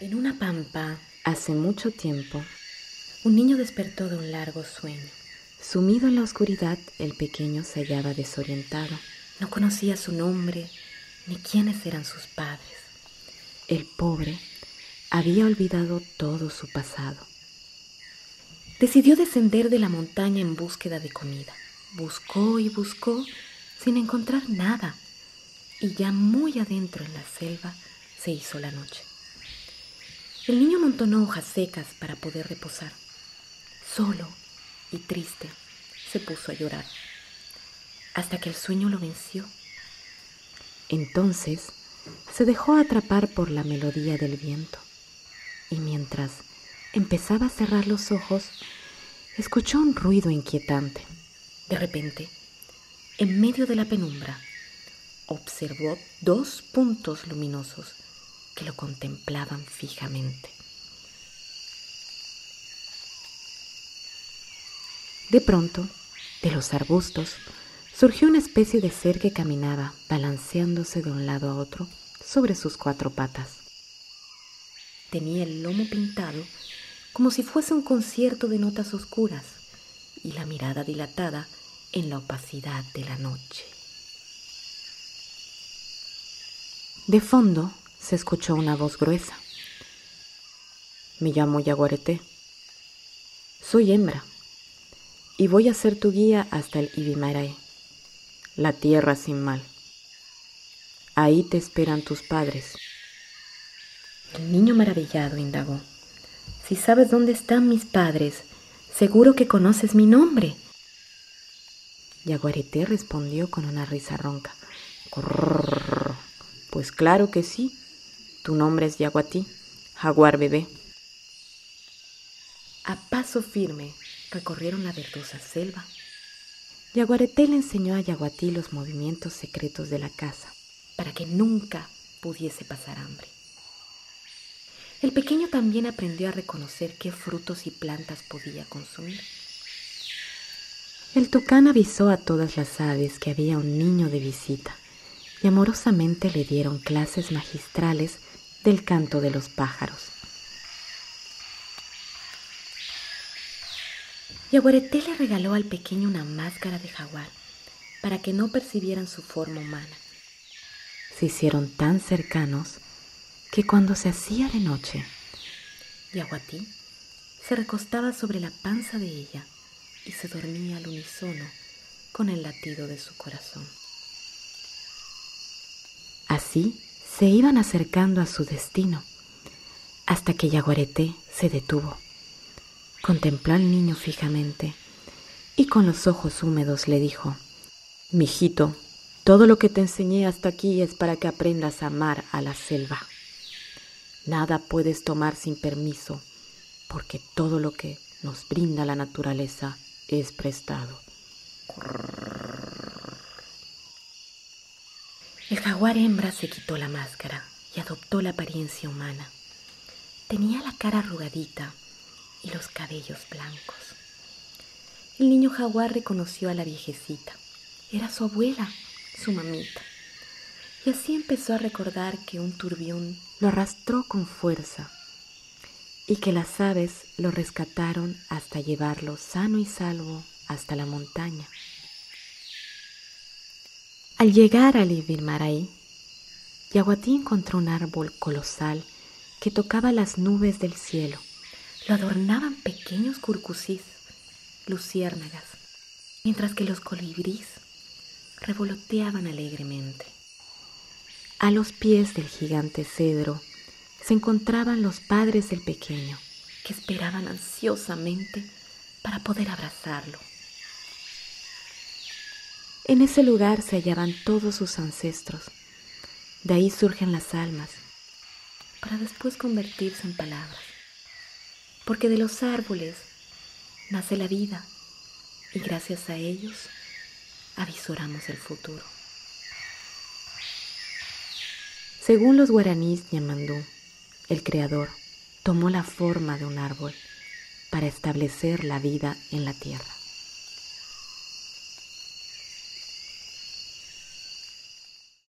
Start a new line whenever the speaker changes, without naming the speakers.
En una pampa,
Hace mucho tiempo,
un niño despertó de un largo sueño.
sumido en la oscuridad, el pequeño se hallaba desorientado.
No conocía su nombre ni quiénes eran sus padres.
El pobre había olvidado todo su pasado.
Decidió descender de la montaña en búsqueda de comida. Buscó y buscó sin encontrar nada. Y ya muy adentro en la selva se hizo la noche. El niño amontonó hojas secas para poder reposar. Solo y triste se puso a llorar hasta que el sueño lo venció.
Entonces se dejó atrapar por la melodía del viento y mientras empezaba a cerrar los ojos, escuchó un ruido inquietante.
De repente, en medio de la penumbra, observó dos puntos luminosos que lo contemplaban fijamente.
De pronto, de los arbustos, surgió una especie de ser que caminaba, balanceándose de un lado a otro sobre sus cuatro patas.
Tenía el lomo pintado como si fuese un concierto de notas oscuras y la mirada dilatada en la opacidad de la noche.
De fondo se escuchó una voz gruesa. Me llamo Yaguareté. Soy hembra y voy a ser tu guía hasta el Ibimarae, la tierra sin mal. Ahí te esperan tus padres.
El niño maravillado indagó. Si sabes dónde están mis padres, seguro que conoces mi nombre.
Yaguareté respondió con una risa ronca. Pues claro que sí. Tu nombre es Yaguatí, jaguar bebé.
A paso firme recorrieron la verdosa selva.
Yaguareté le enseñó a Yaguatí los movimientos secretos de la casa.
para que nunca pudiese pasar hambre. El pequeño también aprendió a reconocer qué frutos y plantas podía consumir.
El tucán avisó a todas las aves que había un niño de visita y amorosamente le dieron clases magistrales del canto de los pájaros.
Yaguareté le regaló al pequeño una máscara de jaguar para que no percibieran su forma humana.
Se hicieron tan cercanos que cuando se hacía de noche,
Yaguatí se recostaba sobre la panza de ella y se dormía al unísono con el latido de su corazón.
así se iban acercando a su destino, hasta que Yaguareté se detuvo. Contempló al niño fijamente y con los ojos húmedos le dijo, Mijito, todo lo que te enseñé hasta aquí es para que aprendas a amar a la selva. Nada puedes tomar sin permiso, porque todo lo que nos brinda la naturaleza es prestado.
Jaguar hembra se quitó la máscara y adoptó la apariencia humana. Tenía la cara arrugadita y los cabellos blancos. El niño jaguar reconoció a la viejecita. Era su abuela, su mamita. Y así empezó a recordar que un turbión
Lo arrastró con fuerza y que las aves lo rescataron hasta llevarlo sano y salvo hasta la montaña. Al llegar al Ibirmaraí, Yaguatí encontró un árbol colosal que tocaba las nubes del cielo.
lo adornaban pequeños curcusís, luciérnagas, mientras que los colibríes revoloteaban alegremente.
A los pies del gigante cedro se encontraban los padres del pequeño.
que esperaban ansiosamente para poder abrazarlo.
En ese lugar se hallaban todos sus ancestros. De ahí surgen las almas.
para después convertirse en palabras. Porque de los árboles nace la vida y gracias a ellos avisoramos el futuro.
Según los guaraníes Ñamandú, el creador tomó la forma de un árbol para establecer la vida en la tierra.